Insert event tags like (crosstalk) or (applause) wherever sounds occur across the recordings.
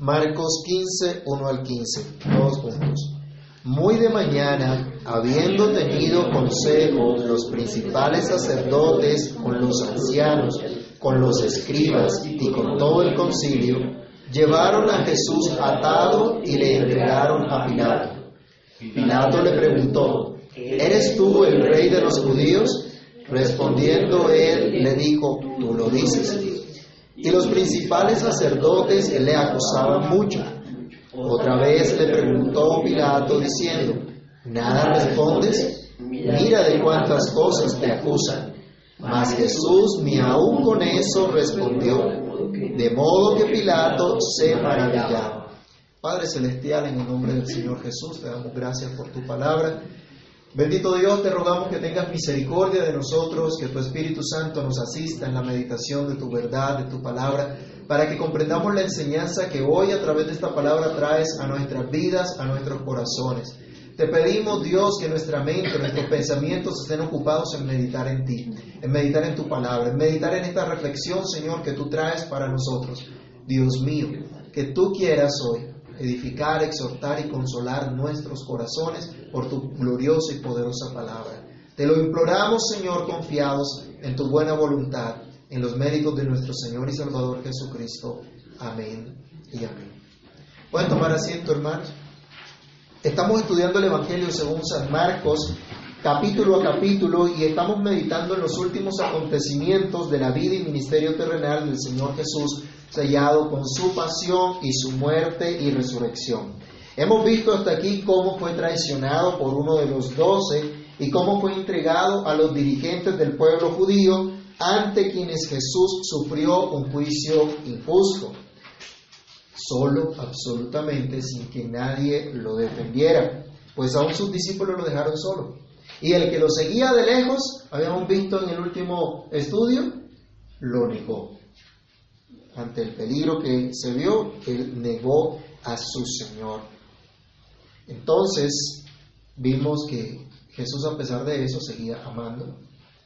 Marcos 15, 1 al 15, todos juntos. Muy de mañana, habiendo tenido consejo los principales sacerdotes con los ancianos, con los escribas y con todo el concilio, llevaron a Jesús atado y le entregaron a Pilato. Pilato le preguntó, ¿eres tú el rey de los judíos? Respondiendo él, le dijo, tú lo dices. Y los principales sacerdotes le acusaban mucho. Otra vez le preguntó Pilato diciendo, ¿nada respondes? Mira de cuántas cosas te acusan. Mas Jesús ni aún con eso respondió, de modo que Pilato se maravillaba. Padre Celestial, en el nombre del Señor Jesús, te damos gracias por tu palabra. Bendito Dios, te rogamos que tengas misericordia de nosotros, que tu Espíritu Santo nos asista en la meditación de tu verdad, de tu palabra, para que comprendamos la enseñanza que hoy a través de esta palabra traes a nuestras vidas, a nuestros corazones. Te pedimos, Dios, que nuestra mente, nuestros (laughs) pensamientos estén ocupados en meditar en ti, en meditar en tu palabra, en meditar en esta reflexión, Señor, que tú traes para nosotros. Dios mío, que tú quieras hoy edificar, exhortar y consolar nuestros corazones por tu gloriosa y poderosa palabra. Te lo imploramos, Señor, confiados en tu buena voluntad, en los méritos de nuestro Señor y Salvador Jesucristo. Amén y amén. Pueden tomar asiento, hermanos. Estamos estudiando el Evangelio según San Marcos, capítulo a capítulo, y estamos meditando en los últimos acontecimientos de la vida y ministerio terrenal del Señor Jesús sellado con su pasión y su muerte y resurrección. Hemos visto hasta aquí cómo fue traicionado por uno de los doce y cómo fue entregado a los dirigentes del pueblo judío ante quienes Jesús sufrió un juicio injusto, solo, absolutamente, sin que nadie lo defendiera, pues aún sus discípulos lo dejaron solo. Y el que lo seguía de lejos, habíamos visto en el último estudio, lo negó ante el peligro que se vio, él negó a su Señor. Entonces vimos que Jesús a pesar de eso seguía amando,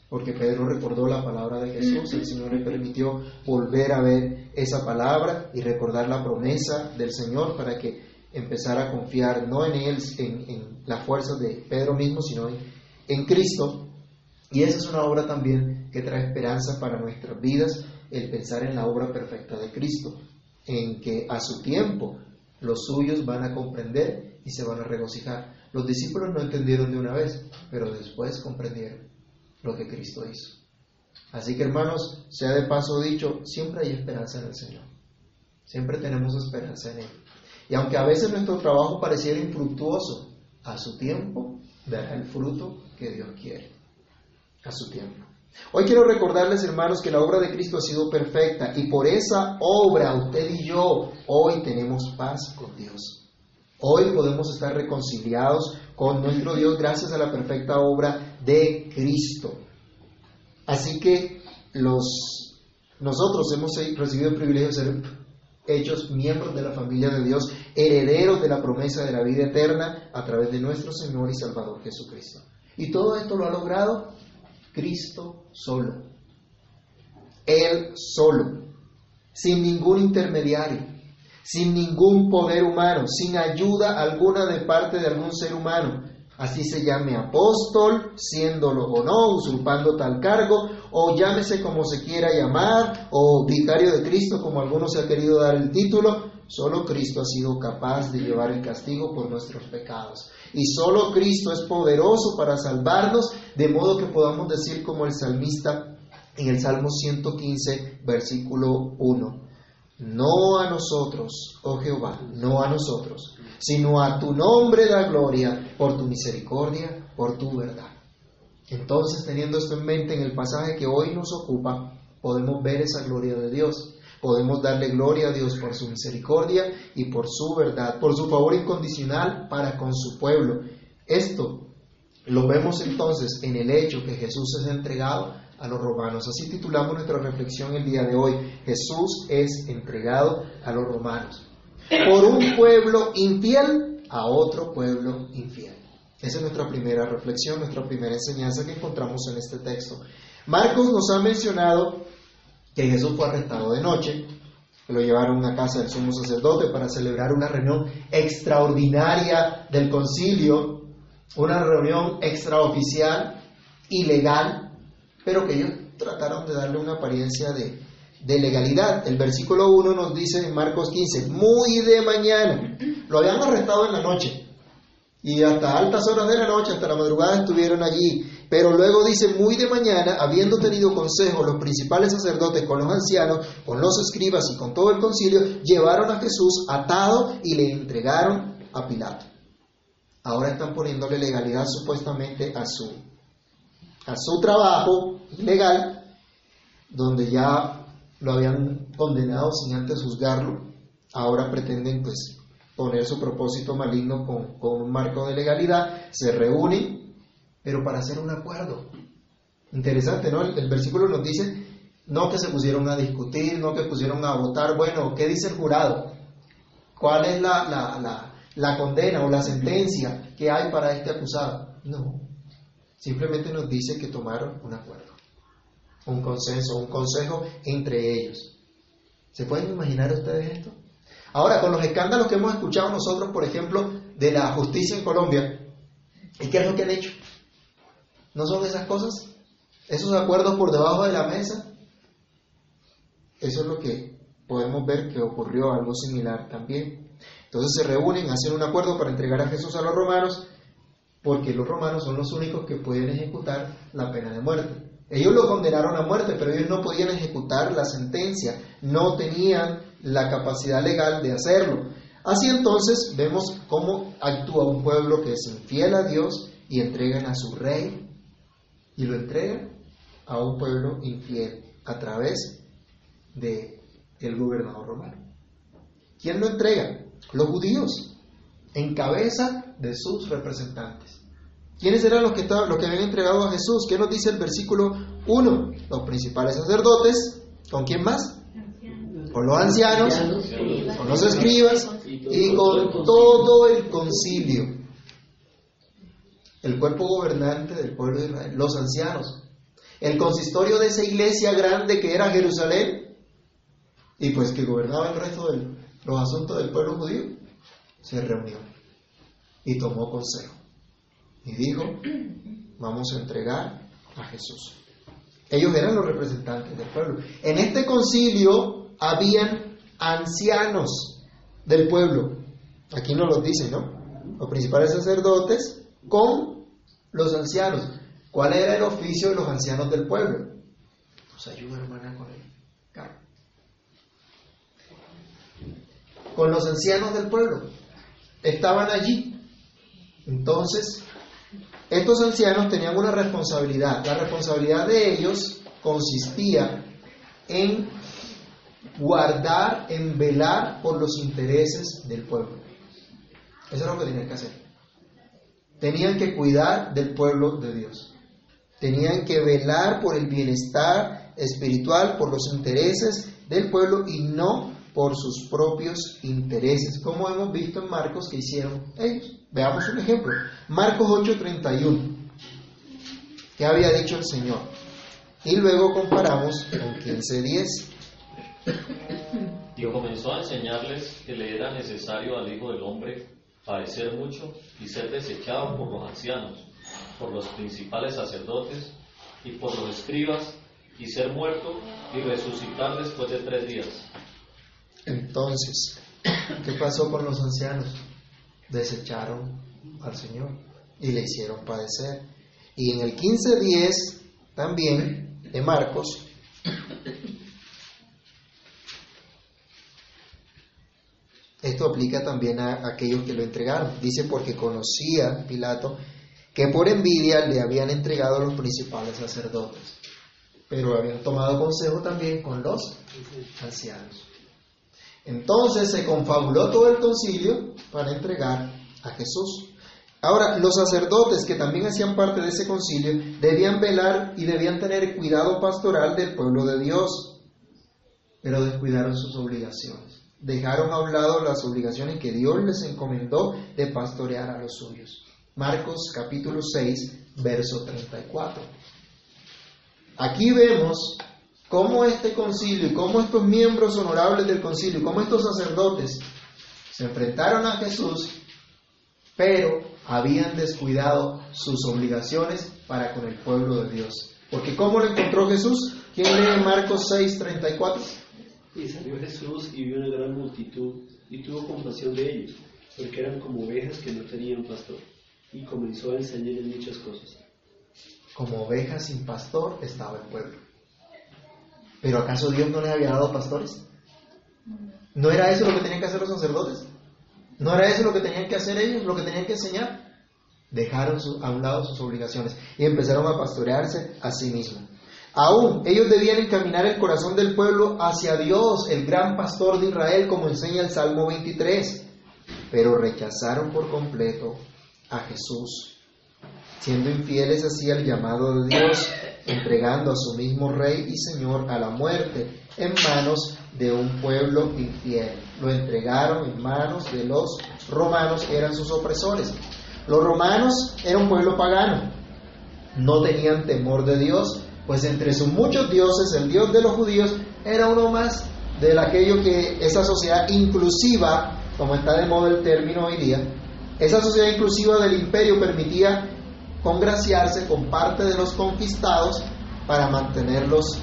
porque Pedro recordó la palabra de Jesús, el Señor le permitió volver a ver esa palabra y recordar la promesa del Señor para que empezara a confiar no en él, en, en las fuerzas de Pedro mismo, sino en, en Cristo. Y esa es una obra también que trae esperanza para nuestras vidas, el pensar en la obra perfecta de Cristo, en que a su tiempo los suyos van a comprender y se van a regocijar. Los discípulos no entendieron de una vez, pero después comprendieron lo que Cristo hizo. Así que hermanos, sea de paso dicho, siempre hay esperanza en el Señor. Siempre tenemos esperanza en Él. Y aunque a veces nuestro trabajo pareciera infructuoso, a su tiempo dará el fruto que Dios quiere. A su tiempo. Hoy quiero recordarles, hermanos, que la obra de Cristo ha sido perfecta y por esa obra usted y yo hoy tenemos paz con Dios. Hoy podemos estar reconciliados con nuestro Dios gracias a la perfecta obra de Cristo. Así que los, nosotros hemos recibido el privilegio de ser hechos miembros de la familia de Dios, herederos de la promesa de la vida eterna a través de nuestro Señor y Salvador Jesucristo. Y todo esto lo ha logrado Cristo solo. Él solo, sin ningún intermediario, sin ningún poder humano, sin ayuda alguna de parte de algún ser humano. Así se llame apóstol, siéndolo o no, usurpando tal cargo, o llámese como se quiera llamar, o vicario de Cristo, como algunos se ha querido dar el título, solo Cristo ha sido capaz de llevar el castigo por nuestros pecados. Y solo Cristo es poderoso para salvarnos, de modo que podamos decir como el salmista en el Salmo 115, versículo 1. No a nosotros, oh Jehová, no a nosotros, sino a tu nombre da gloria por tu misericordia, por tu verdad. Entonces, teniendo esto en mente en el pasaje que hoy nos ocupa, podemos ver esa gloria de Dios. Podemos darle gloria a Dios por su misericordia y por su verdad, por su favor incondicional para con su pueblo. Esto lo vemos entonces en el hecho que Jesús es entregado a los romanos. Así titulamos nuestra reflexión el día de hoy. Jesús es entregado a los romanos. Por un pueblo infiel a otro pueblo infiel. Esa es nuestra primera reflexión, nuestra primera enseñanza que encontramos en este texto. Marcos nos ha mencionado que Jesús fue arrestado de noche Lo llevaron a casa del sumo sacerdote para celebrar una reunión extraordinaria del concilio, una reunión extraoficial, ilegal, pero que ellos trataron de darle una apariencia de, de legalidad. El versículo 1 nos dice en Marcos 15, muy de mañana, lo habían arrestado en la noche y hasta altas horas de la noche, hasta la madrugada estuvieron allí. Pero luego dice, muy de mañana, habiendo tenido consejo los principales sacerdotes con los ancianos, con los escribas y con todo el concilio, llevaron a Jesús atado y le entregaron a Pilato. Ahora están poniéndole legalidad supuestamente a su, a su trabajo ilegal, donde ya lo habían condenado sin antes juzgarlo. Ahora pretenden pues poner su propósito maligno con, un marco de legalidad, se reúnen, pero para hacer un acuerdo. Interesante, ¿no? El, versículo nos dice, no que se pusieron a discutir, no que pusieron a votar, bueno, ¿qué dice el jurado? ¿Cuál es la, la, la condena o la sentencia que hay para este acusado? No, simplemente nos dice que tomaron un acuerdo, un consenso, un consejo entre ellos. ¿Se pueden imaginar ustedes esto? Ahora, con los escándalos que hemos escuchado nosotros, por ejemplo, de la justicia en Colombia, ¿y qué es lo que han hecho? ¿No son esas cosas? ¿Esos acuerdos por debajo de la mesa? Eso es lo que podemos ver que ocurrió algo similar también. Entonces se reúnen, hacen un acuerdo para entregar a Jesús a los romanos, porque los romanos son los únicos que pueden ejecutar la pena de muerte. Ellos lo condenaron a muerte, pero ellos no podían ejecutar la sentencia, no tenían la capacidad legal de hacerlo. Así entonces vemos cómo actúa un pueblo que es infiel a Dios y entregan a su rey y lo entregan a un pueblo infiel a través de el gobernador romano. ¿Quién lo entrega? Los judíos, en cabeza de sus representantes. ¿Quiénes eran los que, los que habían entregado a Jesús? ¿Qué nos dice el versículo 1? Los principales sacerdotes. ¿Con quién más? con los ancianos, con los escribas y con todo el concilio, el cuerpo gobernante del pueblo de Israel, los ancianos, el consistorio de esa iglesia grande que era Jerusalén y pues que gobernaba el resto de los asuntos del pueblo judío, se reunió y tomó consejo y dijo, vamos a entregar a Jesús. Ellos eran los representantes del pueblo. En este concilio habían ancianos del pueblo. Aquí no los dice, ¿no? Los principales sacerdotes con los ancianos. ¿Cuál era el oficio de los ancianos del pueblo? Nos ayuda, hermana, con él. Con los ancianos del pueblo. Estaban allí. Entonces, estos ancianos tenían una responsabilidad. La responsabilidad de ellos consistía en guardar, en velar por los intereses del pueblo. Eso es lo que tenían que hacer. Tenían que cuidar del pueblo de Dios. Tenían que velar por el bienestar espiritual, por los intereses del pueblo y no por sus propios intereses, como hemos visto en Marcos que hicieron ellos. Veamos un ejemplo. Marcos 8:31. ¿Qué había dicho el Señor? Y luego comparamos con 15:10. Y comenzó a enseñarles que le era necesario al Hijo del Hombre padecer mucho y ser desechado por los ancianos, por los principales sacerdotes y por los escribas, y ser muerto y resucitar después de tres días. Entonces, (coughs) ¿qué pasó con los ancianos? Desecharon al Señor y le hicieron padecer. Y en el 15.10 también de Marcos, (coughs) Esto aplica también a aquellos que lo entregaron. Dice porque conocía Pilato que por envidia le habían entregado a los principales sacerdotes, pero habían tomado consejo también con los ancianos. Entonces se confabuló todo el concilio para entregar a Jesús. Ahora, los sacerdotes que también hacían parte de ese concilio debían velar y debían tener cuidado pastoral del pueblo de Dios, pero descuidaron sus obligaciones dejaron a un lado las obligaciones que Dios les encomendó de pastorear a los suyos. Marcos capítulo 6, verso 34. Aquí vemos cómo este concilio y cómo estos miembros honorables del concilio y cómo estos sacerdotes se enfrentaron a Jesús, pero habían descuidado sus obligaciones para con el pueblo de Dios. Porque ¿cómo lo encontró Jesús? ¿Quién lee Marcos 6, 34? Y salió Jesús y vio una gran multitud y tuvo compasión de ellos, porque eran como ovejas que no tenían pastor, y comenzó a enseñarles muchas cosas. Como ovejas sin pastor estaba el pueblo. ¿Pero acaso Dios no les había dado pastores? ¿No era eso lo que tenían que hacer los sacerdotes? ¿No era eso lo que tenían que hacer ellos, lo que tenían que enseñar? Dejaron a un lado sus obligaciones y empezaron a pastorearse a sí mismos. Aún ellos debían encaminar el corazón del pueblo hacia Dios, el gran pastor de Israel, como enseña el Salmo 23, pero rechazaron por completo a Jesús, siendo infieles así al llamado de Dios, (coughs) entregando a su mismo Rey y Señor a la muerte en manos de un pueblo infiel. Lo entregaron en manos de los romanos que eran sus opresores. Los romanos eran un pueblo pagano, no tenían temor de Dios, pues entre sus muchos dioses, el dios de los judíos era uno más de aquello que esa sociedad inclusiva, como está de moda el término hoy día, esa sociedad inclusiva del imperio permitía congraciarse con parte de los conquistados para mantenerlos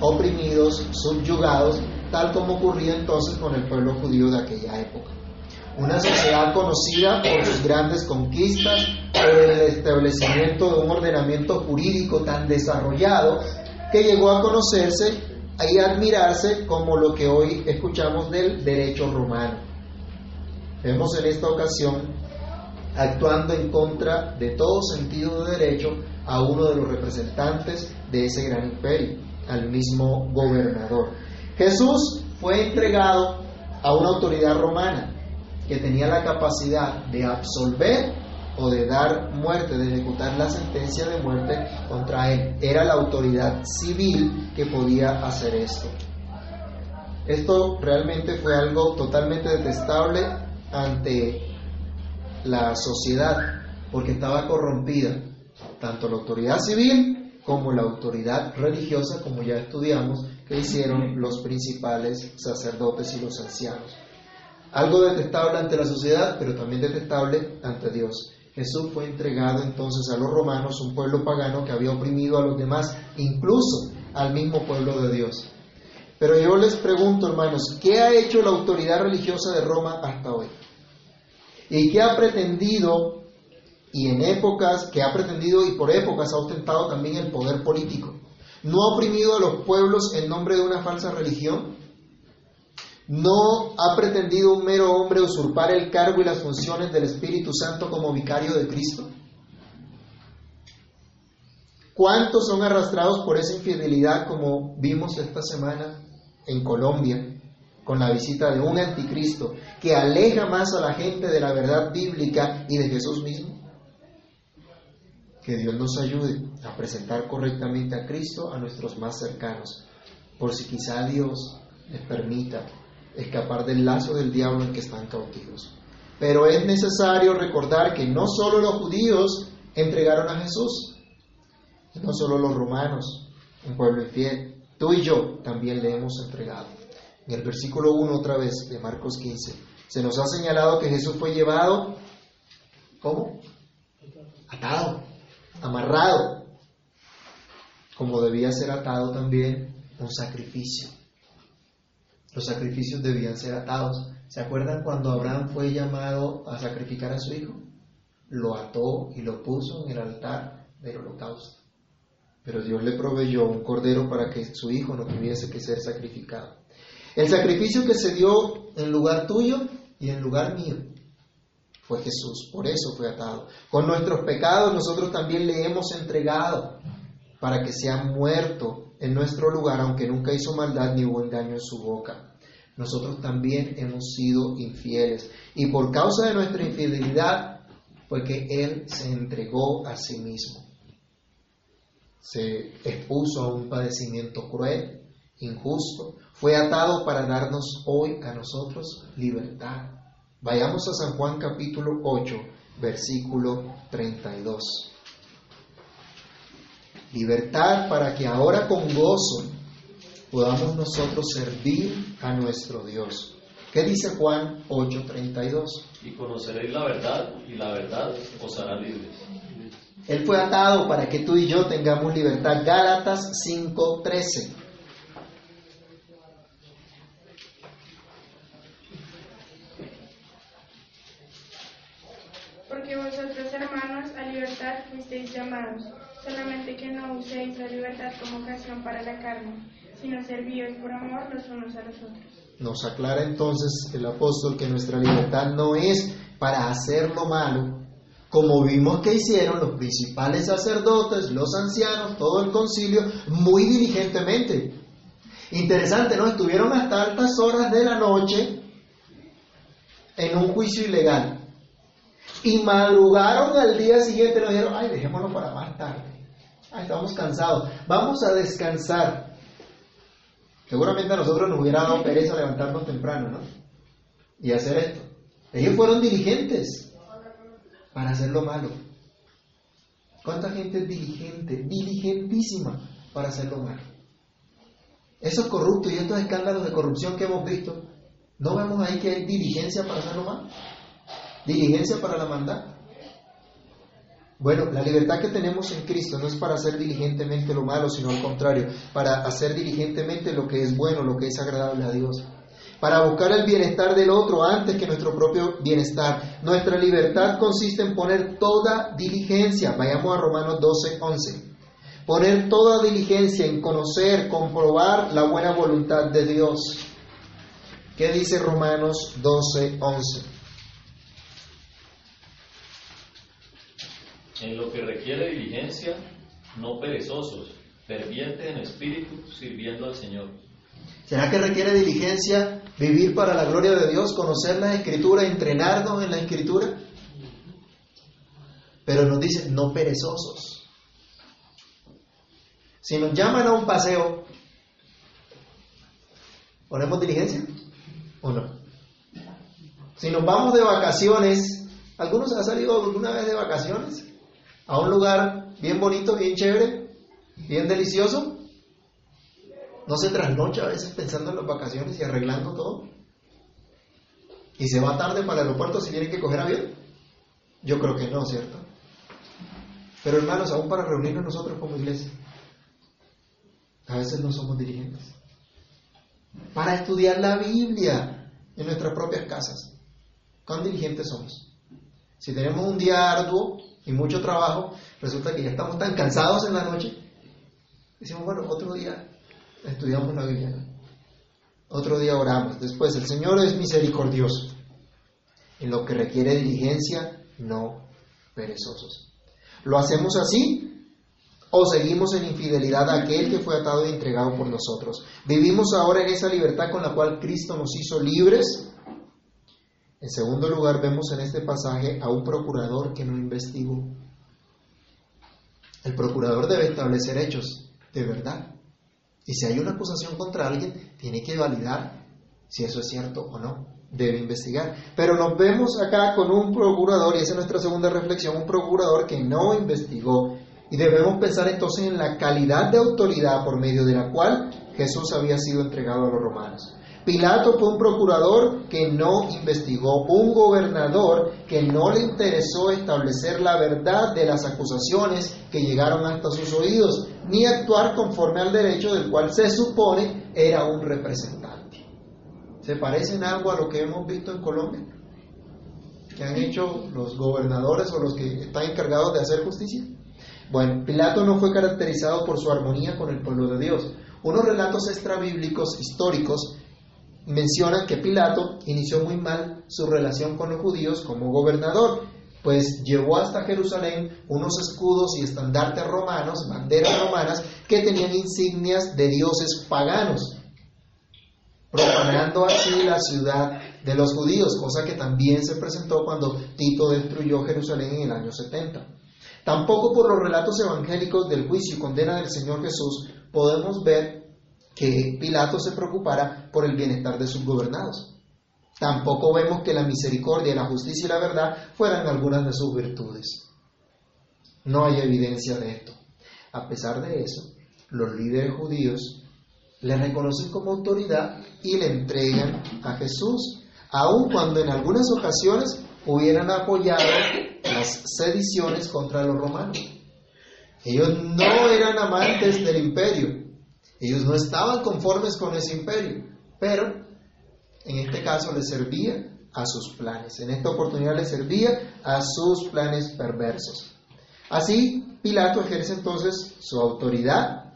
oprimidos, subyugados, tal como ocurría entonces con el pueblo judío de aquella época. Una sociedad conocida por sus grandes conquistas, por el establecimiento de un ordenamiento jurídico tan desarrollado que llegó a conocerse y admirarse como lo que hoy escuchamos del derecho romano. Vemos en esta ocasión actuando en contra de todo sentido de derecho a uno de los representantes de ese gran imperio, al mismo gobernador. Jesús fue entregado a una autoridad romana que tenía la capacidad de absolver o de dar muerte, de ejecutar la sentencia de muerte contra él. Era la autoridad civil que podía hacer esto. Esto realmente fue algo totalmente detestable ante la sociedad, porque estaba corrompida tanto la autoridad civil como la autoridad religiosa, como ya estudiamos, que hicieron los principales sacerdotes y los ancianos. Algo detestable ante la sociedad, pero también detestable ante Dios. Jesús fue entregado entonces a los romanos, un pueblo pagano que había oprimido a los demás, incluso al mismo pueblo de Dios. Pero yo les pregunto, hermanos, ¿qué ha hecho la autoridad religiosa de Roma hasta? ¿Y qué ha pretendido, y en épocas, que ha pretendido y por épocas ha ostentado también el poder político? ¿No ha oprimido a los pueblos en nombre de una falsa religión? ¿No ha pretendido un mero hombre usurpar el cargo y las funciones del Espíritu Santo como vicario de Cristo? ¿Cuántos son arrastrados por esa infidelidad como vimos esta semana en Colombia con la visita de un anticristo que aleja más a la gente de la verdad bíblica y de Jesús mismo? Que Dios nos ayude a presentar correctamente a Cristo a nuestros más cercanos, por si quizá Dios les permita escapar del lazo del diablo en que están cautivos. Pero es necesario recordar que no solo los judíos entregaron a Jesús, no solo los romanos, un pueblo infiel, tú y yo también le hemos entregado. En el versículo 1 otra vez de Marcos 15, se nos ha señalado que Jesús fue llevado, ¿cómo? Atado, amarrado, como debía ser atado también un sacrificio. Los sacrificios debían ser atados. ¿Se acuerdan cuando Abraham fue llamado a sacrificar a su hijo? Lo ató y lo puso en el altar del holocausto. Pero Dios le proveyó un cordero para que su hijo no tuviese que ser sacrificado. El sacrificio que se dio en lugar tuyo y en lugar mío fue Jesús. Por eso fue atado. Con nuestros pecados nosotros también le hemos entregado para que sea muerto en nuestro lugar, aunque nunca hizo maldad ni hubo engaño en su boca. Nosotros también hemos sido infieles. Y por causa de nuestra infidelidad fue que Él se entregó a sí mismo. Se expuso a un padecimiento cruel, injusto. Fue atado para darnos hoy a nosotros libertad. Vayamos a San Juan capítulo 8, versículo 32 libertad para que ahora con gozo podamos nosotros servir a nuestro Dios. ¿Qué dice Juan 8:32? Y conoceréis la verdad, y la verdad os hará libres. Él fue atado para que tú y yo tengamos libertad. Gálatas 5:13. Porque vosotros, hermanos, a libertad fuisteis llamados, solamente que no uséis la libertad como ocasión para la carne, sino servíos por amor los unos a los otros. Nos aclara entonces el apóstol que nuestra libertad no es para hacer lo malo, como vimos que hicieron los principales sacerdotes, los ancianos, todo el concilio, muy diligentemente. Interesante, ¿no? Estuvieron hasta altas horas de la noche en un juicio ilegal. Y madrugaron al día siguiente nos dijeron, ay, dejémoslo para más tarde. Ay, estamos cansados. Vamos a descansar. Seguramente a nosotros nos hubiera dado pereza levantarnos temprano, ¿no? Y hacer esto. Ellos fueron diligentes para hacer lo malo. ¿Cuánta gente es diligente, diligentísima para hacer lo malo? Esos corruptos y estos escándalos de corrupción que hemos visto, ¿no vemos ahí que hay diligencia para hacer lo malo? Diligencia para la maldad. Bueno, la libertad que tenemos en Cristo no es para hacer diligentemente lo malo, sino al contrario, para hacer diligentemente lo que es bueno, lo que es agradable a Dios. Para buscar el bienestar del otro antes que nuestro propio bienestar. Nuestra libertad consiste en poner toda diligencia. Vayamos a Romanos 12, 11. Poner toda diligencia en conocer, comprobar la buena voluntad de Dios. ¿Qué dice Romanos 12, 11? En lo que requiere diligencia, no perezosos, fervientes en espíritu, sirviendo al Señor. ¿Será que requiere diligencia vivir para la gloria de Dios, conocer la escritura, entrenarnos en la escritura? Pero nos dice, no perezosos. Si nos llaman a un paseo, ¿ponemos diligencia o no? Si nos vamos de vacaciones, ¿algunos han salido alguna vez de vacaciones? A un lugar bien bonito, bien chévere, bien delicioso. ¿No se trasnocha a veces pensando en las vacaciones y arreglando todo? ¿Y se va tarde para el aeropuerto si tiene que coger avión? Yo creo que no, ¿cierto? Pero hermanos, aún para reunirnos nosotros como iglesia, a veces no somos dirigentes. Para estudiar la Biblia en nuestras propias casas, ¿cuán dirigentes somos? Si tenemos un día arduo y mucho trabajo, resulta que ya estamos tan cansados en la noche, decimos, bueno, otro día estudiamos la Biblia. Otro día oramos. Después, el Señor es misericordioso. En lo que requiere diligencia, no perezosos. ¿Lo hacemos así? ¿O seguimos en infidelidad a aquel que fue atado y entregado por nosotros? ¿Vivimos ahora en esa libertad con la cual Cristo nos hizo libres? En segundo lugar, vemos en este pasaje a un procurador que no investigó. El procurador debe establecer hechos de verdad. Y si hay una acusación contra alguien, tiene que validar si eso es cierto o no. Debe investigar. Pero nos vemos acá con un procurador, y esa es nuestra segunda reflexión, un procurador que no investigó. Y debemos pensar entonces en la calidad de autoridad por medio de la cual Jesús había sido entregado a los romanos. Pilato fue un procurador que no investigó, un gobernador que no le interesó establecer la verdad de las acusaciones que llegaron hasta sus oídos, ni actuar conforme al derecho del cual se supone era un representante. ¿Se parece en algo a lo que hemos visto en Colombia? ¿Que han hecho los gobernadores o los que están encargados de hacer justicia? Bueno, Pilato no fue caracterizado por su armonía con el pueblo de Dios. Unos relatos extrabíblicos históricos mencionan que Pilato inició muy mal su relación con los judíos como gobernador, pues llevó hasta Jerusalén unos escudos y estandartes romanos, banderas romanas, que tenían insignias de dioses paganos, profanando así la ciudad de los judíos, cosa que también se presentó cuando Tito destruyó Jerusalén en el año 70. Tampoco por los relatos evangélicos del juicio y condena del Señor Jesús podemos ver que Pilato se preocupara por el bienestar de sus gobernados. Tampoco vemos que la misericordia, la justicia y la verdad fueran algunas de sus virtudes. No hay evidencia de esto. A pesar de eso, los líderes judíos le reconocen como autoridad y le entregan a Jesús, aun cuando en algunas ocasiones hubieran apoyado las sediciones contra los romanos. Ellos no eran amantes del imperio, ellos no estaban conformes con ese imperio, pero en este caso les servía a sus planes, en esta oportunidad les servía a sus planes perversos. Así, Pilato ejerce entonces su autoridad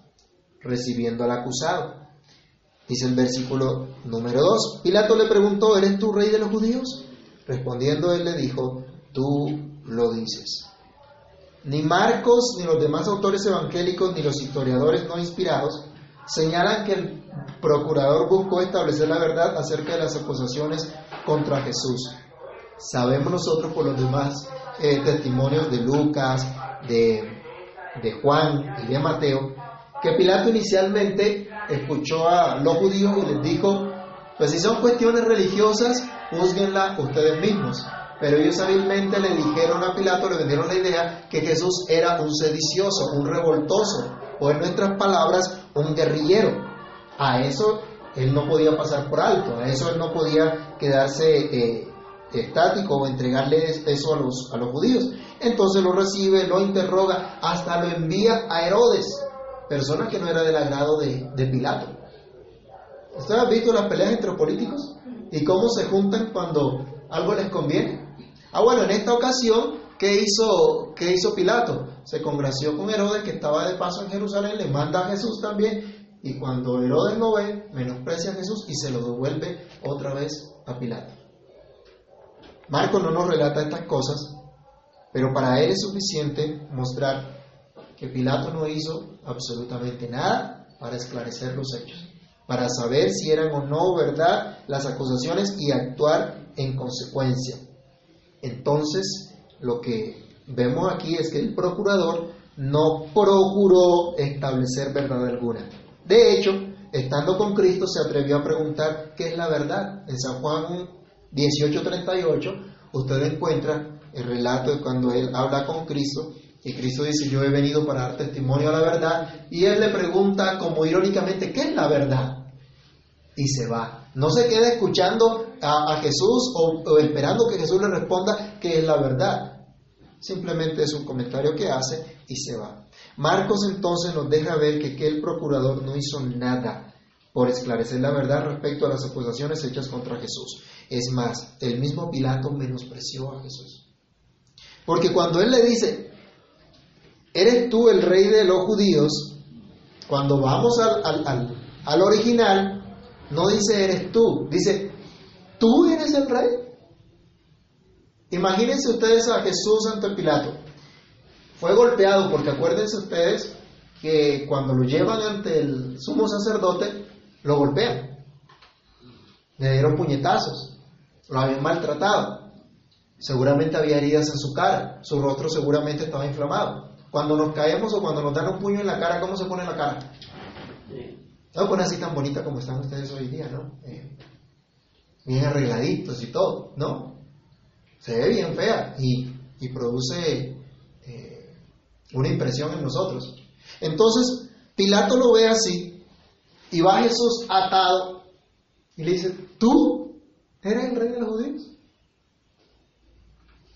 recibiendo al acusado. Dice el versículo número 2. Pilato le preguntó, ¿eres tú rey de los judíos? Respondiendo él le dijo, tú lo dices. Ni Marcos, ni los demás autores evangélicos, ni los historiadores no inspirados señalan que el procurador buscó establecer la verdad acerca de las acusaciones contra Jesús. Sabemos nosotros por los demás eh, testimonios de Lucas, de, de Juan y de Mateo, que Pilato inicialmente escuchó a los judíos y les dijo, pues si son cuestiones religiosas, juzguenla ustedes mismos. Pero ellos hábilmente le dijeron a Pilato, le vendieron la idea que Jesús era un sedicioso, un revoltoso, o en nuestras palabras, un guerrillero. A eso él no podía pasar por alto, a eso él no podía quedarse eh, estático o entregarle eso a los, a los judíos. Entonces lo recibe, lo interroga, hasta lo envía a Herodes, persona que no era del agrado de, de Pilato. ¿Ustedes han visto las peleas entre políticos? ¿Y cómo se juntan cuando algo les conviene? Ah, bueno, en esta ocasión, ¿qué hizo, qué hizo Pilato? Se congració con Herodes, que estaba de paso en Jerusalén, le manda a Jesús también, y cuando Herodes lo ve, menosprecia a Jesús y se lo devuelve otra vez a Pilato. Marco no nos relata estas cosas, pero para él es suficiente mostrar que Pilato no hizo absolutamente nada para esclarecer los hechos, para saber si eran o no verdad las acusaciones y actuar en consecuencia. Entonces, lo que vemos aquí es que el procurador no procuró establecer verdad alguna. De hecho, estando con Cristo se atrevió a preguntar qué es la verdad. En San Juan 18:38 usted encuentra el relato de cuando él habla con Cristo y Cristo dice, yo he venido para dar testimonio a la verdad. Y él le pregunta como irónicamente, ¿qué es la verdad? Y se va. No se queda escuchando a, Jesús o, esperando que Jesús le responda qué es la verdad. Simplemente es un comentario que hace y se va. Marcos entonces nos deja ver que, que el procurador no hizo nada por esclarecer la verdad respecto a las acusaciones hechas contra Jesús. Es más, el mismo Pilato menospreció a Jesús. Porque cuando él le dice, ¿eres tú el rey de los judíos? Cuando vamos al, al, original, no dice eres tú, dice, ¿tú eres el rey? Imagínense ustedes a Jesús ante Pilato. Fue golpeado porque acuérdense ustedes que cuando lo llevan ante el sumo sacerdote, lo golpean. Le dieron puñetazos, lo habían maltratado. Seguramente había heridas en su cara, su rostro seguramente estaba inflamado. Cuando nos caemos o cuando nos dan un puño en la cara, ¿cómo se pone la cara? No pone así tan bonita como están ustedes hoy día, ¿no? Eh, bien arregladitos y todo, ¿no? Se ve bien fea y, produce eh, una impresión en nosotros. Entonces, Pilato lo ve así y va Jesús atado y le dice, ¿tú eres el rey de los judíos?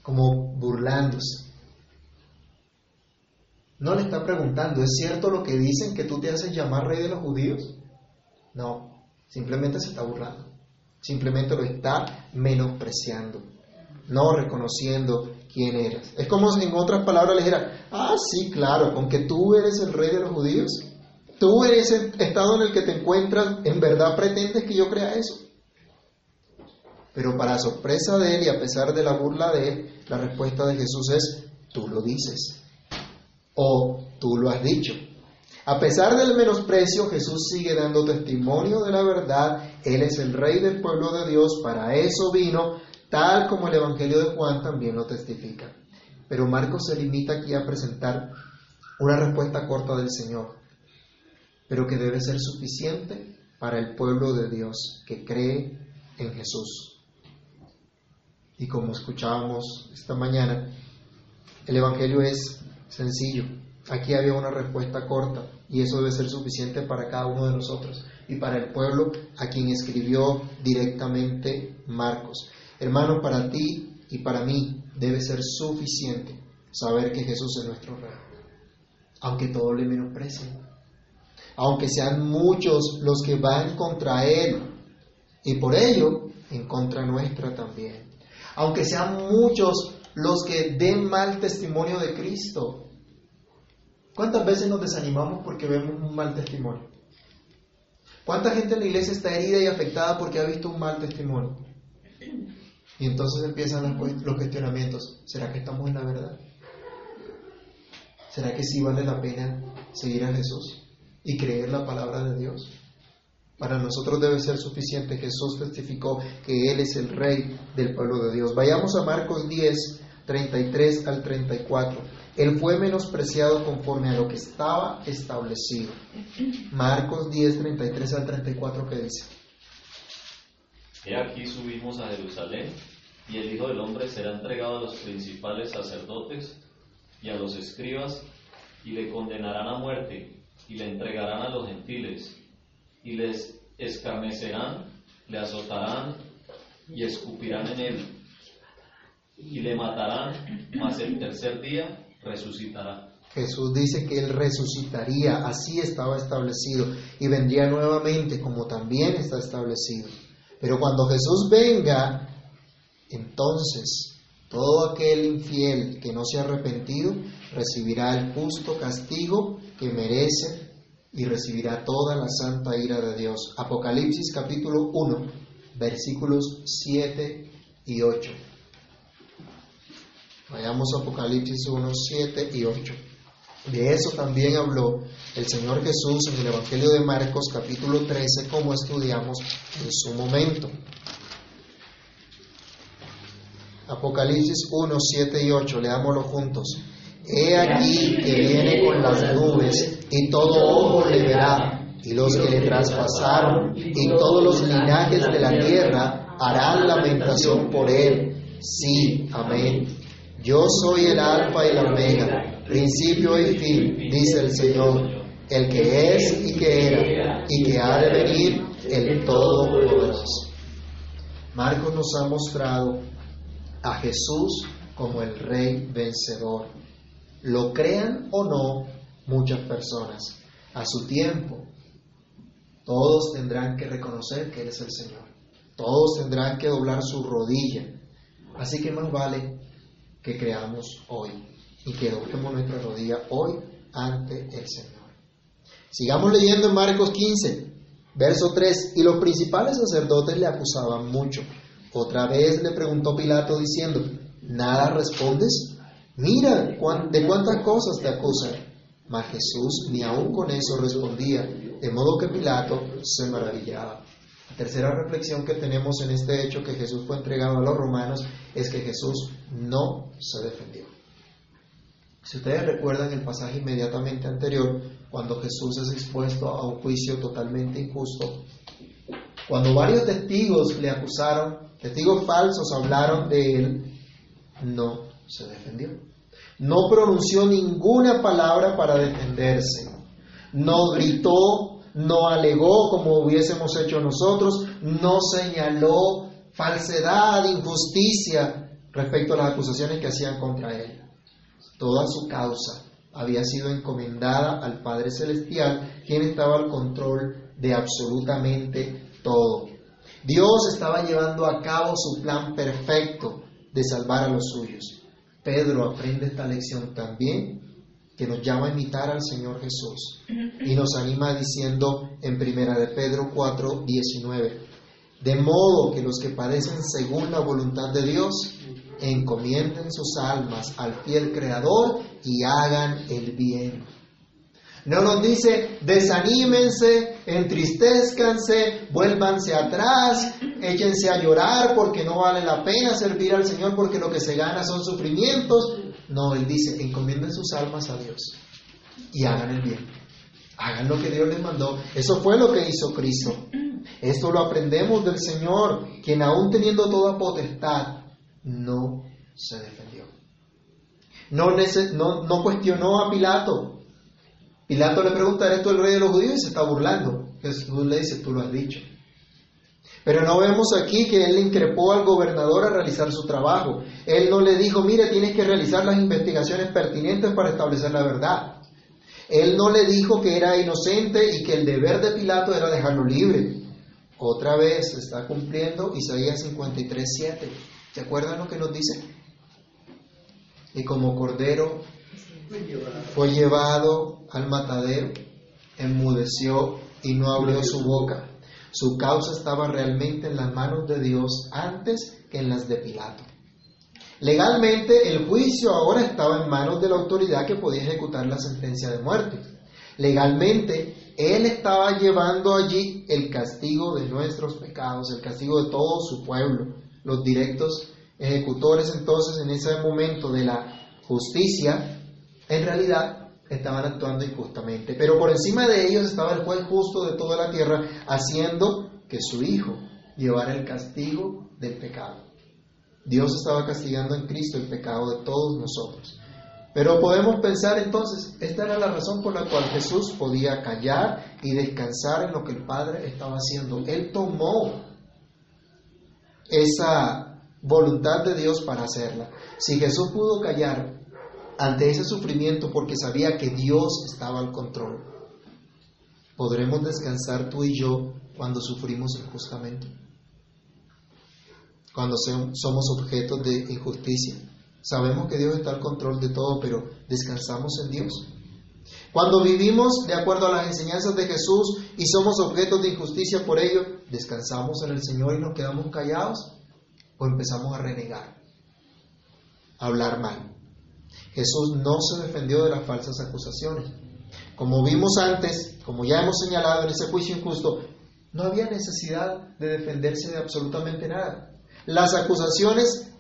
Como burlándose. No le está preguntando, ¿es cierto lo que dicen que tú te haces llamar rey de los judíos? No, simplemente se está burlando. Simplemente lo está menospreciando, no reconociendo quién eres. Es como si en otras palabras le dijera, ah, sí, claro, con que tú eres el rey de los judíos, tú eres el estado en el que te encuentras, ¿en verdad pretendes que yo crea eso? Pero para sorpresa de él y a pesar de la burla de él, la respuesta de Jesús es, tú lo dices o tú lo has dicho. A pesar del menosprecio, Jesús sigue dando testimonio de la verdad. Él es el rey del pueblo de Dios, para eso vino, tal como el Evangelio de Juan también lo testifica. Pero Marcos se limita aquí a presentar una respuesta corta del Señor, pero que debe ser suficiente para el pueblo de Dios que cree en Jesús. Y como escuchábamos esta mañana, el Evangelio es sencillo. Aquí había una respuesta corta y eso debe ser suficiente para cada uno de nosotros. y para el pueblo a quien escribió directamente Marcos. Hermano, para ti y para mí debe ser suficiente saber que Jesús es nuestro Rey, aunque todos le menosprecien, aunque sean muchos los que van contra Él, y por ello en contra nuestra también, aunque sean muchos los que den mal testimonio de Cristo. ¿Cuántas veces nos desanimamos porque vemos un mal testimonio? ¿Cuánta gente en la iglesia está herida y afectada porque ha visto un mal testimonio? Y entonces empiezan los cuestionamientos. ¿Será que estamos en la verdad? ¿Será que sí vale la pena seguir a Jesús y creer la palabra de Dios? Para nosotros debe ser suficiente. Jesús testificó que Él es el Rey del pueblo de Dios. Vayamos a Marcos 10, 33 al 34. Él fue menospreciado conforme a lo que estaba establecido. Marcos 10, 33 al 34, ¿qué dice? He aquí subimos a Jerusalén y el Hijo del Hombre será entregado a los principales sacerdotes y a los escribas y le condenarán a muerte y le entregarán a los gentiles y les escarnecerán, le azotarán y escupirán en él y le matarán, mas el tercer día Jesús dice que Él resucitaría, así estaba establecido, y vendría nuevamente como también está establecido. Pero cuando Jesús venga, entonces todo aquel infiel que no se ha arrepentido recibirá el justo castigo que merece y recibirá toda la santa ira de Dios. Apocalipsis capítulo 1, versículos 7 y 8. Vayamos a Apocalipsis 1, 7 y 8. De eso también habló el Señor Jesús en el Evangelio de Marcos capítulo 13, como estudiamos en su momento. Apocalipsis 1, 7 y 8, leámoslo juntos. He aquí que viene con las nubes y todo ojo le verá, y los que le traspasaron y todos los linajes de la tierra harán lamentación por él. Sí, amén. Yo soy el alfa y el omega, principio y fin, dice el Señor, el que es y que era y que ha de venir, el Todopoderoso. Marcos nos ha mostrado a Jesús como el Rey vencedor. Lo crean o no muchas personas, a su tiempo, todos tendrán que reconocer que Él es el Señor. Todos tendrán que doblar su rodilla. Así que más vale que creamos hoy y que doblemos nuestra rodilla hoy ante el Señor. Sigamos leyendo en Marcos 15, verso 3. Y los principales sacerdotes le acusaban mucho. Otra vez le preguntó Pilato diciendo, ¿nada respondes? Mira, ¿de cuántas cosas te acusan? Mas Jesús ni aun con eso respondía, de modo que Pilato se maravillaba. La tercera reflexión que tenemos en este hecho que Jesús fue entregado a los romanos es que Jesús no se defendió. Si ustedes recuerdan el pasaje inmediatamente anterior, cuando Jesús es expuesto a un juicio totalmente injusto, cuando varios testigos le acusaron, testigos falsos hablaron de él, no se defendió. No pronunció ninguna palabra para defenderse. No gritó, no alegó como hubiésemos hecho nosotros, no señaló falsedad, injusticia respecto a las acusaciones que hacían contra él. Toda su causa había sido encomendada al Padre Celestial, quien estaba al control de absolutamente todo. Dios estaba llevando a cabo su plan perfecto de salvar a los suyos. Pedro aprende esta lección también que nos llama a imitar al Señor Jesús y nos anima diciendo en primera de Pedro 4, 19, de modo que los que padecen según la voluntad de Dios encomienden sus almas al fiel Creador y hagan el bien. No nos dice desanímense, entristezcanse, vuélvanse atrás, échense a llorar porque no vale la pena servir al Señor porque lo que se gana son sufrimientos. No, Él dice, encomienden sus almas a Dios y hagan el bien. Hagan lo que Dios les mandó. Eso fue lo que hizo Cristo. Esto lo aprendemos del Señor, quien aún teniendo toda potestad, no se defendió. No, no, no cuestionó a Pilato, Pilato le pregunta, ¿eres tú el rey de los judíos? Y se está burlando. Jesús le dice, tú lo has dicho. Pero no vemos aquí que él le increpó al gobernador a realizar su trabajo. Él no le dijo, mire, tienes que realizar las investigaciones pertinentes para establecer la verdad. Él no le dijo que era inocente y que el deber de Pilato era dejarlo libre. Otra vez se está cumpliendo Isaías 53, 7. ¿Se acuerdan lo que nos dice? Y como cordero fue llevado al matadero, enmudeció y no abrió su boca. Su causa estaba realmente en las manos de Dios antes que en las de Pilato. Legalmente el juicio ahora estaba en manos de la autoridad que podía ejecutar la sentencia de muerte. Legalmente él estaba llevando allí el castigo de nuestros pecados, el castigo de todo su pueblo. Los directos ejecutores entonces en ese momento de la justicia, en realidad estaban actuando injustamente. Pero por encima de ellos estaba el juez justo de toda la tierra, haciendo que su Hijo llevara el castigo del pecado. Dios estaba castigando en Cristo el pecado de todos nosotros. Pero podemos pensar entonces, esta era la razón por la cual Jesús podía callar y descansar en lo que el Padre estaba haciendo. Él tomó esa voluntad de Dios para hacerla. Si Jesús pudo callar ante ese sufrimiento porque sabía que Dios estaba al control, podremos descansar tú y yo cuando sufrimos injustamente, cuando somos objetos de injusticia. Sabemos que Dios está al control de todo, pero descansamos en Dios. Cuando vivimos de acuerdo a las enseñanzas de Jesús y somos objetos de injusticia por ello, descansamos en el Señor y nos quedamos callados o empezamos a renegar, a hablar mal. Jesús no se defendió de las falsas acusaciones. Como vimos antes, como ya hemos señalado en ese juicio injusto, no había necesidad de defenderse de absolutamente nada. Las acusaciones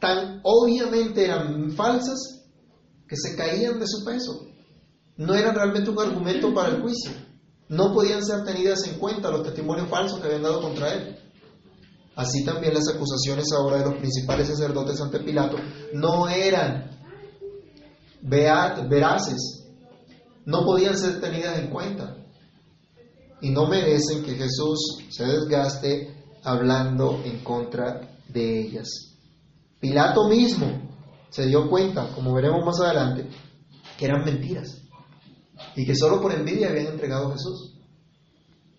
tan obviamente eran falsas que se caían de su peso. No eran realmente un argumento para el juicio. No podían ser tenidas en cuenta los testimonios falsos que habían dado contra él. Así también las acusaciones ahora de los principales sacerdotes ante Pilato no eran veraces, no podían ser tenidas en cuenta y no merecen que Jesús se desgaste hablando en contra de ellas. Pilato mismo se dio cuenta, como veremos más adelante, que eran mentiras y que solo por envidia habían entregado a Jesús.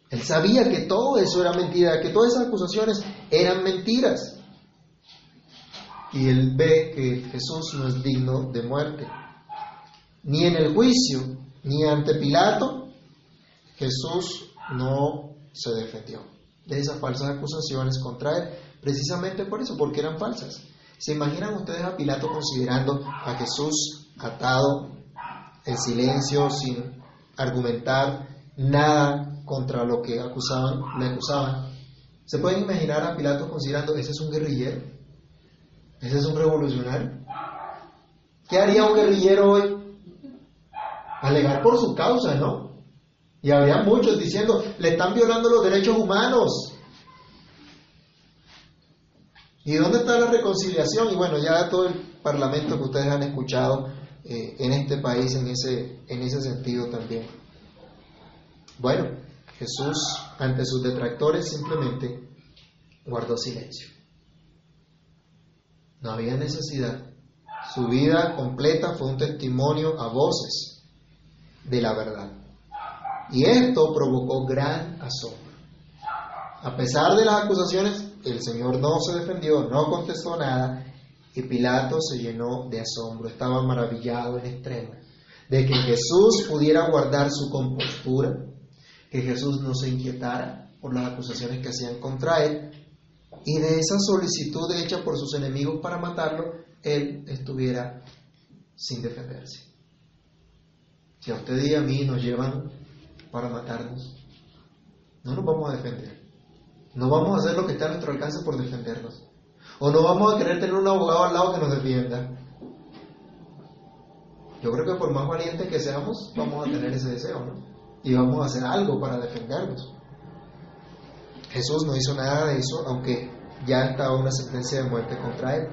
Él sabía que todo eso era mentira, que todas esas acusaciones eran mentiras. Y él ve que Jesús no es digno de muerte. Ni en el juicio, ni ante Pilato, Jesús no se defendió de esas falsas acusaciones contra él, precisamente por eso, porque eran falsas. ¿Se imaginan ustedes a Pilato considerando a Jesús atado en silencio, sin argumentar nada contra lo que acusaban, le acusaban? ¿Se pueden imaginar a Pilato considerando, ese es un guerrillero? ¿Ese es un revolucionario? ¿Qué haría un guerrillero hoy? Alegar por su causa, ¿no? Y habría muchos diciendo, le están violando los derechos humanos. ¿Y dónde está la reconciliación? Y bueno, ya todo el parlamento que ustedes han escuchado eh, en este país en ese, en ese sentido también. Bueno, Jesús ante sus detractores simplemente guardó silencio. No había necesidad. Su vida completa fue un testimonio a voces de la verdad. Y esto provocó gran asombro. A pesar de las acusaciones, el Señor no se defendió, no contestó nada, y Pilato se llenó de asombro, estaba maravillado en extremo de que Jesús pudiera guardar su compostura, que Jesús no se inquietara por las acusaciones que hacían contra él, y de esa solicitud hecha por sus enemigos para matarlo, él estuviera sin defenderse. Si a usted y a mí nos llevan para matarnos, no nos vamos a defender. No vamos a hacer lo que está a nuestro alcance por defendernos. O no vamos a querer tener un abogado al lado que nos defienda. Yo creo que por más valientes que seamos, vamos a tener ese deseo, ¿no? Y vamos a hacer algo para defendernos. Jesús no hizo nada de eso, aunque ya estaba una sentencia de muerte contra él.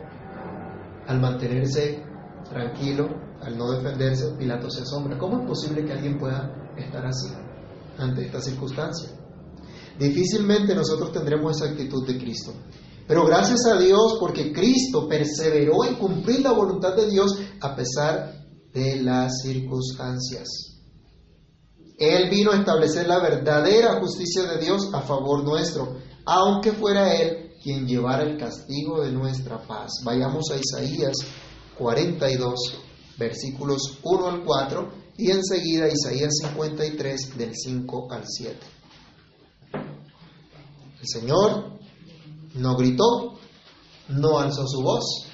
Al mantenerse tranquilo, al no defenderse, Pilato se asombra. ¿Cómo es posible que alguien pueda estar así? ante esta circunstancia. Difícilmente nosotros tendremos esa actitud de Cristo. Pero gracias a Dios porque Cristo perseveró en cumplir la voluntad de Dios a pesar de las circunstancias. Él vino a establecer la verdadera justicia de Dios a favor nuestro, aunque fuera Él quien llevara el castigo de nuestra paz. Vayamos a Isaías 42, versículos 1 al 4 y enseguida Isaías 53 del 5 al 7. El Señor no gritó, no alzó su voz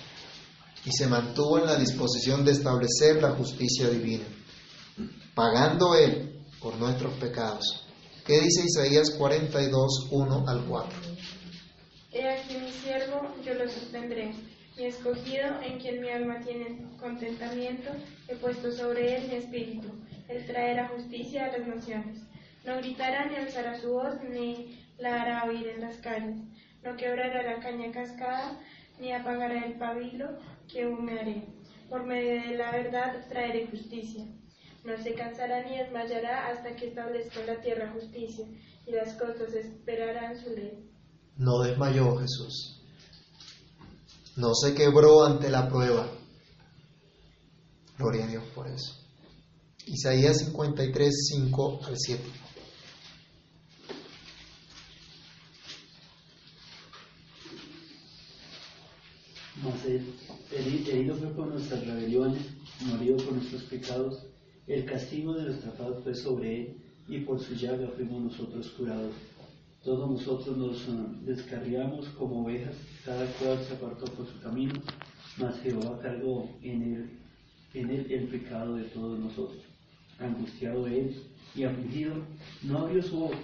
y se mantuvo en la disposición de establecer la justicia divina, pagando Él por nuestros pecados. ¿Qué dice Isaías 42, 1 al 4? He aquí mi siervo, yo lo sostendré, mi escogido, en quien mi alma tiene contentamiento, he puesto sobre él mi espíritu. Él traerá justicia a las naciones. No gritará ni alzará su voz, ni la hará oír en las calles. No quebrará la caña cascada, ni apagará el pabilo que humearé. Por medio de la verdad traeré justicia. No se cansará ni desmayará hasta que establezca la tierra justicia, y las costas esperarán su ley. No desmayó Jesús. No se quebró ante la prueba. Gloria a Dios por eso. Isaías 53, 5 al 7. Mas él, herido fue por nuestras rebeliones, murió por nuestros pecados. El castigo de nuestra paz fue sobre él, y por su llaga fuimos nosotros curados. Todos nosotros nos uh, descarriamos como ovejas, cada cual se apartó por su camino, mas Jehová cargó en él, en él el pecado de todos nosotros. Angustiado él y afligido, no abrió su boca,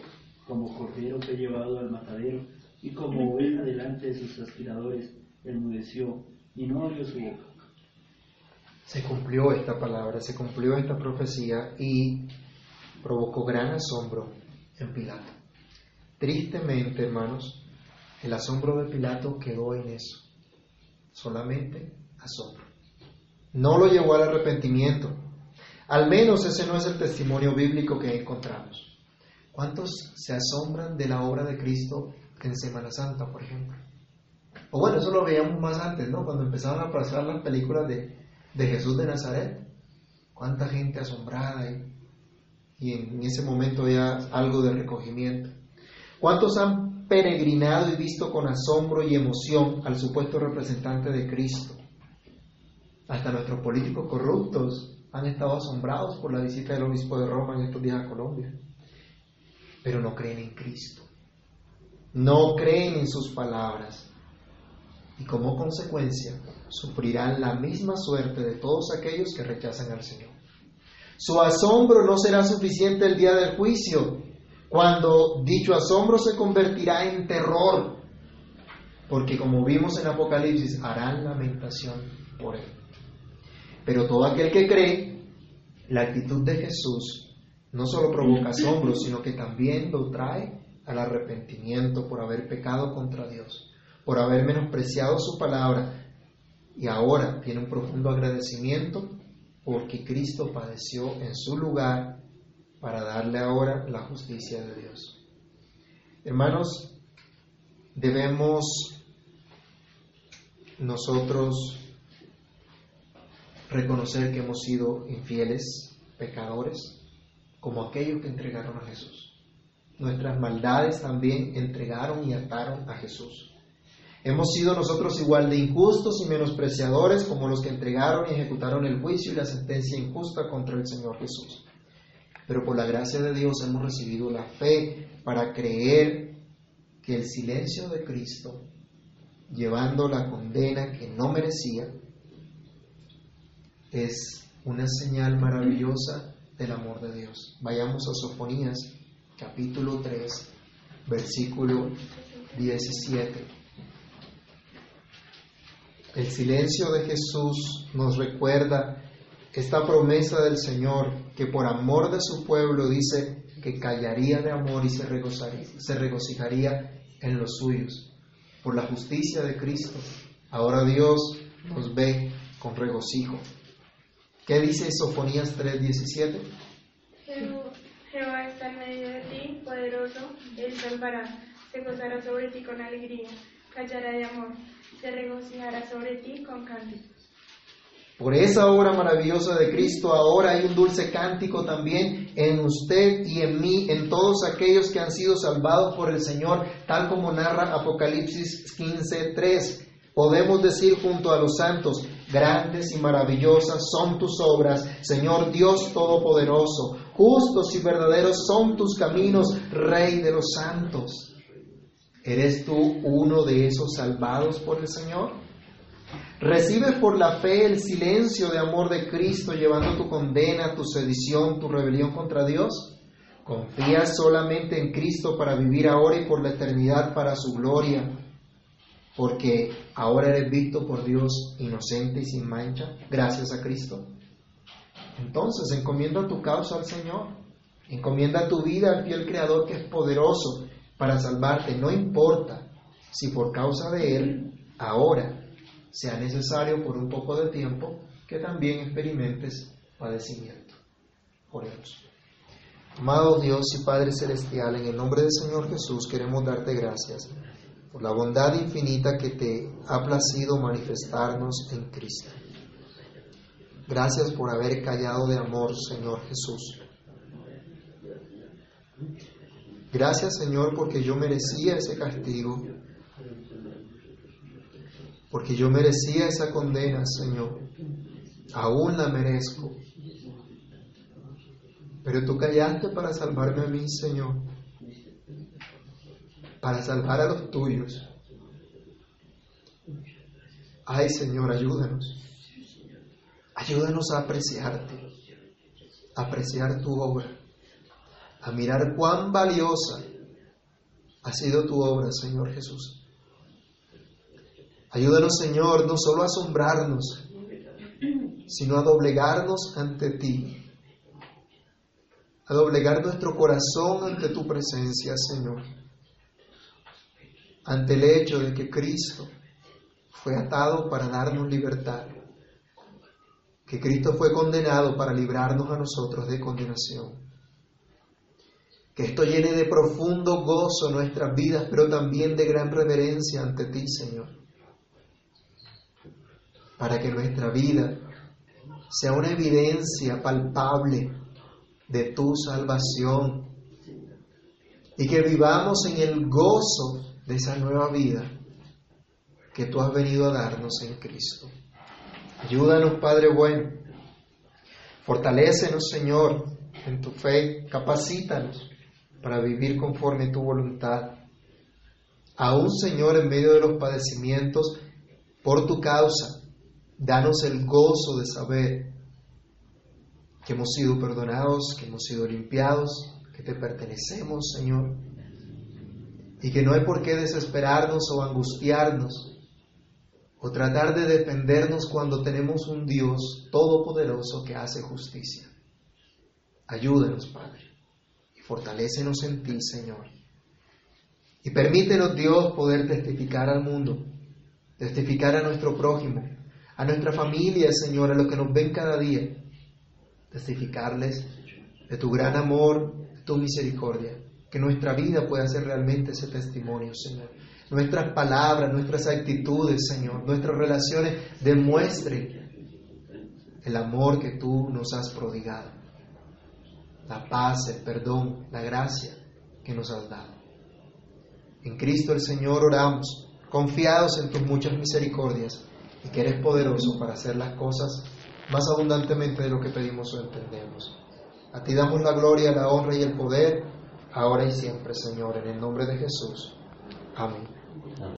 como cordero fue llevado al matadero, y como oveja delante de sus aspiradores, enmudeció y no abrió su boca. Se cumplió esta palabra, se cumplió esta profecía y provocó gran asombro en Pilato. Tristemente, hermanos, el asombro de Pilato quedó en eso, solamente asombro. No lo llevó al arrepentimiento. Al menos ese no es el testimonio bíblico que encontramos. ¿Cuántos se asombran de la obra de Cristo en Semana Santa, por ejemplo? O bueno, eso lo veíamos más antes, ¿no? Cuando empezaban a pasar las películas de, de Jesús de Nazaret. Cuánta gente asombrada y, y en ese momento había algo de recogimiento. ¿Cuántos han peregrinado y visto con asombro y emoción al supuesto representante de Cristo? Hasta nuestros políticos corruptos han estado asombrados por la visita del obispo de Roma en estos días a Colombia. Pero no creen en Cristo. No creen en sus palabras. Y como consecuencia sufrirán la misma suerte de todos aquellos que rechazan al Señor. Su asombro no será suficiente el día del juicio cuando dicho asombro se convertirá en terror, porque como vimos en Apocalipsis, harán lamentación por él. Pero todo aquel que cree, la actitud de Jesús no solo provoca asombro, sino que también lo trae al arrepentimiento por haber pecado contra Dios, por haber menospreciado su palabra, y ahora tiene un profundo agradecimiento porque Cristo padeció en su lugar para darle ahora la justicia de Dios. Hermanos, debemos nosotros reconocer que hemos sido infieles, pecadores, como aquellos que entregaron a Jesús. Nuestras maldades también entregaron y ataron a Jesús. Hemos sido nosotros igual de injustos y menospreciadores como los que entregaron y ejecutaron el juicio y la sentencia injusta contra el Señor Jesús pero por la gracia de Dios hemos recibido la fe para creer que el silencio de Cristo, llevando la condena que no merecía, es una señal maravillosa del amor de Dios. Vayamos a Sofonías, capítulo 3, versículo 17. El silencio de Jesús nos recuerda esta promesa del Señor, que por amor de su pueblo dice que callaría de amor y se regocijaría, en los suyos. Por la justicia de Cristo, ahora Dios nos ve con regocijo. ¿Qué dice Sofonías 3:17? Jehová está en medio salvará, se gozará sobre ti con alegría, callará de amor, se regocijará sobre ti con cánticos. Por esa obra maravillosa de Cristo, ahora hay un dulce cántico también en usted y en mí, en todos aquellos que han sido salvados por el Señor, tal como narra Apocalipsis 15:3. Podemos decir junto a los santos, grandes y maravillosas son tus obras, Señor Dios Todopoderoso, justos y verdaderos son tus caminos, Rey de los santos. ¿Eres tú uno de esos salvados por el Señor? Recibes por la fe el silencio de amor de Cristo llevando tu condena, tu sedición, tu rebelión contra Dios. Confías solamente en Cristo para vivir ahora y por la eternidad para su gloria, porque ahora eres visto por Dios inocente y sin mancha, gracias a Cristo. Entonces encomienda tu causa al Señor, encomienda tu vida al fiel Creador que es poderoso para salvarte, no importa si por causa de Él, ahora sea necesario por un poco de tiempo que también experimentes padecimiento. Oremos. Amado Dios y Padre Celestial, en el nombre del Señor Jesús queremos darte gracias por la bondad infinita que te ha placido manifestarnos en Cristo. Gracias por haber callado de amor, Señor Jesús. Gracias, Señor, porque yo merecía ese castigo porque yo merecía esa condena, Señor. Aún la merezco. Pero tú callaste para salvarme a mí, Señor. Para salvar a los tuyos. Ay, Señor, ayúdanos. Ayúdanos a apreciarte, a apreciar tu obra, a mirar cuán valiosa ha sido tu obra, Señor Jesús. Ayúdanos, Señor, no solo a asombrarnos, sino a doblegarnos ante ti, a doblegar nuestro corazón ante tu presencia, Señor, ante el hecho de que Cristo fue atado para darnos libertad, que Cristo fue condenado para librarnos a nosotros de condenación. Que esto llene de profundo gozo nuestras vidas, pero también de gran reverencia ante ti, Señor para que nuestra vida sea una evidencia palpable de tu salvación y que vivamos en el gozo de esa nueva vida que tú has venido a darnos en Cristo. Ayúdanos, Padre bueno. Fortalécenos, Señor, en tu fe. Capacítanos para vivir conforme a tu voluntad. Aún, Señor, en medio de los padecimientos, por tu causa, Danos el gozo de saber que hemos sido perdonados, que hemos sido limpiados, que te pertenecemos, Señor, y que no hay por qué desesperarnos o angustiarnos o tratar de defendernos cuando tenemos un Dios todopoderoso que hace justicia. Ayúdenos, Padre, y fortalécenos en ti, Señor. Y permítenos, Dios, poder testificar al mundo, testificar a nuestro prójimo, a nuestra familia, Señor, a los que nos ven cada día, testificarles de tu gran amor, tu misericordia, que nuestra vida pueda ser realmente ese testimonio, Señor. Nuestras palabras, nuestras actitudes, Señor, nuestras relaciones demuestren el amor que tú nos has prodigado, la paz, el perdón, la gracia que nos has dado. En Cristo el Señor oramos, confiados en tus muchas misericordias y que eres poderoso para hacer las cosas más abundantemente de lo que pedimos o entendemos. A ti damos la gloria, la honra y el poder, ahora y siempre, Señor, en el nombre de Jesús. Amén.